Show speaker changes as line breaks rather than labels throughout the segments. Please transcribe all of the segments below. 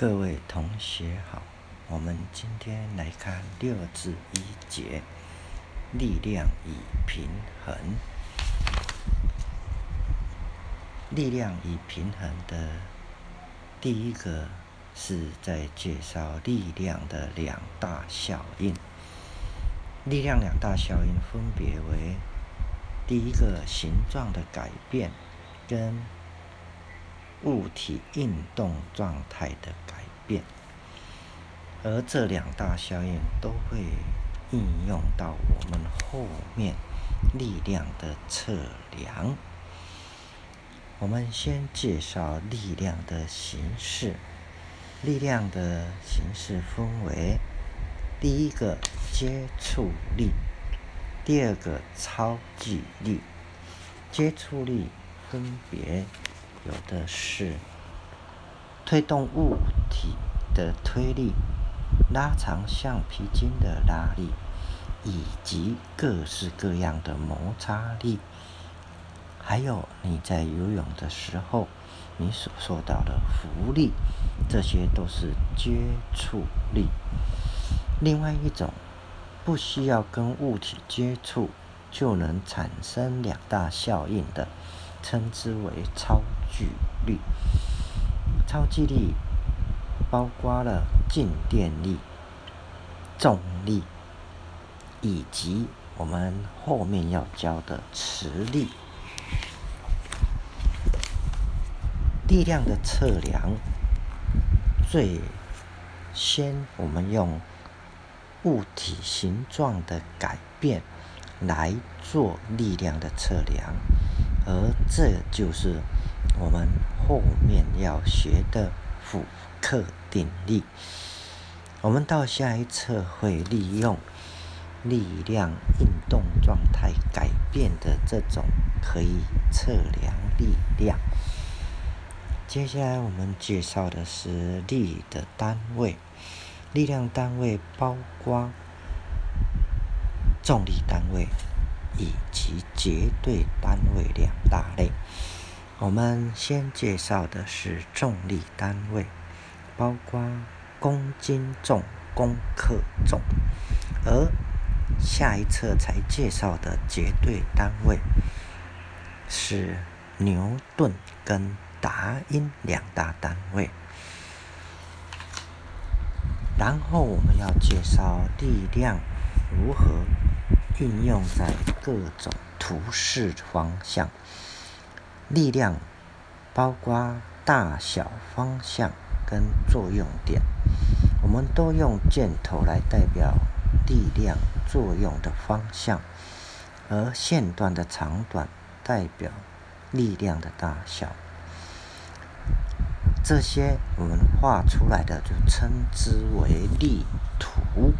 各位同学好，我们今天来看六至一节，力量与平衡。力量与平衡的第一个是在介绍力量的两大效应。力量两大效应分别为第一个形状的改变跟。物体运动状态的改变，而这两大效应都会应用到我们后面力量的测量。我们先介绍力量的形式。力量的形式分为第一个接触力，第二个超距力。接触力分别。有的是推动物体的推力、拉长橡皮筋的拉力，以及各式各样的摩擦力。还有你在游泳的时候，你所受到的浮力，这些都是接触力。另外一种不需要跟物体接触就能产生两大效应的。称之为超距力。超距力包括了静电力、重力，以及我们后面要教的磁力。力量的测量，最先我们用物体形状的改变来做力量的测量。而这就是我们后面要学的复克定律。我们到下一册会利用力量运动状态改变的这种可以测量力量。接下来我们介绍的是力的单位，力量单位包括重力单位。以及绝对单位两大类。我们先介绍的是重力单位，包括公斤重、公克重，而下一册才介绍的绝对单位是牛顿跟达因两大单位。然后我们要介绍力量如何。运用在各种图示方向，力量包括大小、方向跟作用点，我们都用箭头来代表力量作用的方向，而线段的长短代表力量的大小。这些我们画出来的就称之为力图。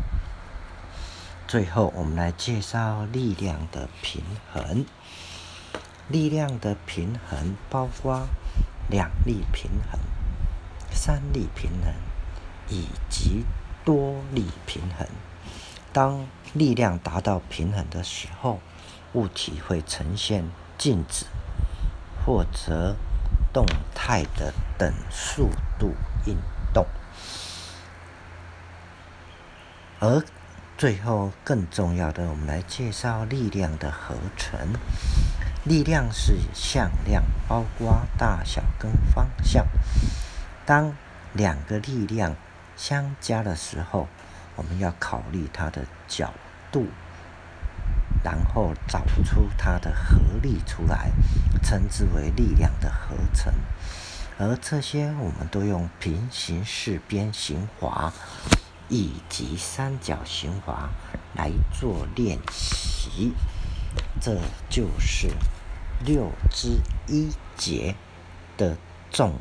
最后，我们来介绍力量的平衡。力量的平衡包括两力平衡、三力平衡以及多力平衡。当力量达到平衡的时候，物体会呈现静止或者动态的等速度运动，而。最后，更重要的，我们来介绍力量的合成。力量是向量，包括大小跟方向。当两个力量相加的时候，我们要考虑它的角度，然后找出它的合力出来，称之为力量的合成。而这些，我们都用平行四边形法。以及三角形法来做练习，这就是六之一节的重